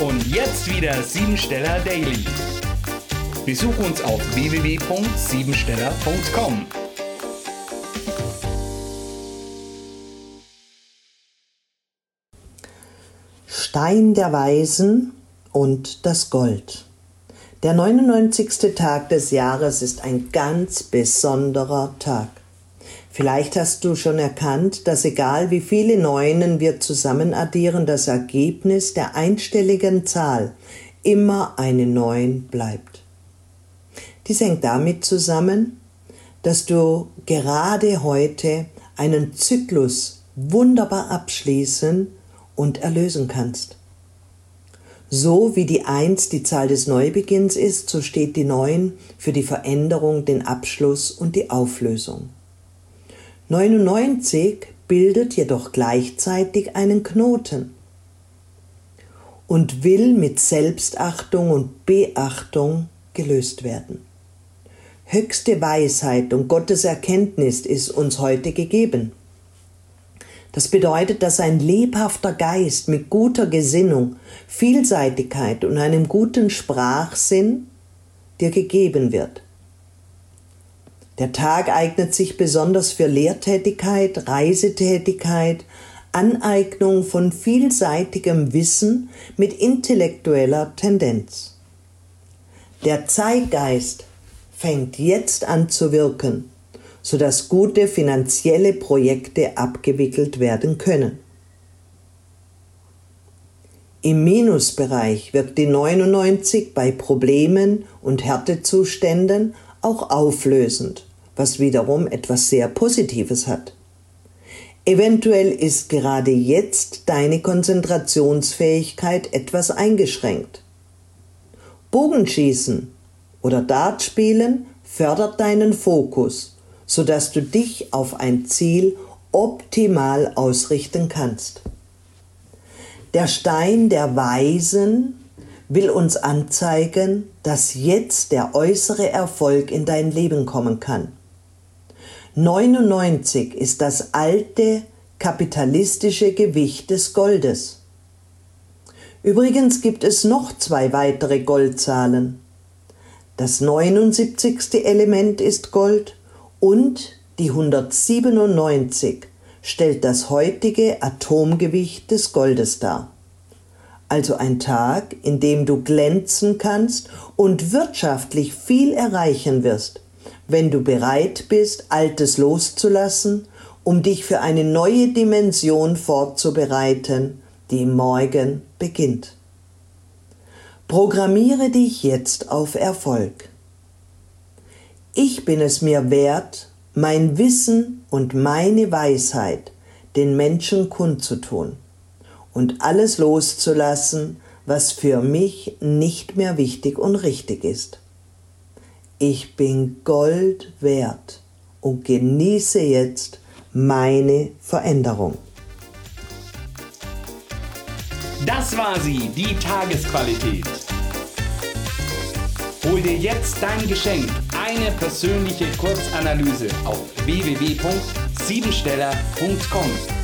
Und jetzt wieder Siebensteller Daily. Besuch uns auf www.siebensteller.com. Stein der Weisen und das Gold. Der 99. Tag des Jahres ist ein ganz besonderer Tag. Vielleicht hast du schon erkannt, dass egal wie viele Neunen wir zusammen addieren, das Ergebnis der einstelligen Zahl immer eine Neun bleibt. Dies hängt damit zusammen, dass du gerade heute einen Zyklus wunderbar abschließen und erlösen kannst. So wie die Eins die Zahl des Neubeginns ist, so steht die Neun für die Veränderung, den Abschluss und die Auflösung. 99 bildet jedoch gleichzeitig einen Knoten und will mit Selbstachtung und Beachtung gelöst werden. Höchste Weisheit und Gottes Erkenntnis ist uns heute gegeben. Das bedeutet, dass ein lebhafter Geist mit guter Gesinnung, Vielseitigkeit und einem guten Sprachsinn dir gegeben wird. Der Tag eignet sich besonders für Lehrtätigkeit, Reisetätigkeit, Aneignung von vielseitigem Wissen mit intellektueller Tendenz. Der Zeitgeist fängt jetzt an zu wirken, sodass gute finanzielle Projekte abgewickelt werden können. Im Minusbereich wirkt die 99 bei Problemen und Härtezuständen auch auflösend, was wiederum etwas sehr Positives hat. Eventuell ist gerade jetzt deine Konzentrationsfähigkeit etwas eingeschränkt. Bogenschießen oder Dartspielen fördert deinen Fokus, sodass du dich auf ein Ziel optimal ausrichten kannst. Der Stein der Weisen will uns anzeigen, dass jetzt der äußere Erfolg in dein Leben kommen kann. 99 ist das alte kapitalistische Gewicht des Goldes. Übrigens gibt es noch zwei weitere Goldzahlen. Das 79. Element ist Gold und die 197 stellt das heutige Atomgewicht des Goldes dar also ein Tag, in dem du glänzen kannst und wirtschaftlich viel erreichen wirst, wenn du bereit bist, Altes loszulassen, um dich für eine neue Dimension vorzubereiten, die morgen beginnt. Programmiere dich jetzt auf Erfolg. Ich bin es mir wert, mein Wissen und meine Weisheit den Menschen kundzutun und alles loszulassen, was für mich nicht mehr wichtig und richtig ist. Ich bin Gold wert und genieße jetzt meine Veränderung. Das war sie, die Tagesqualität. Hol dir jetzt dein Geschenk, eine persönliche Kurzanalyse auf www.siebensteller.com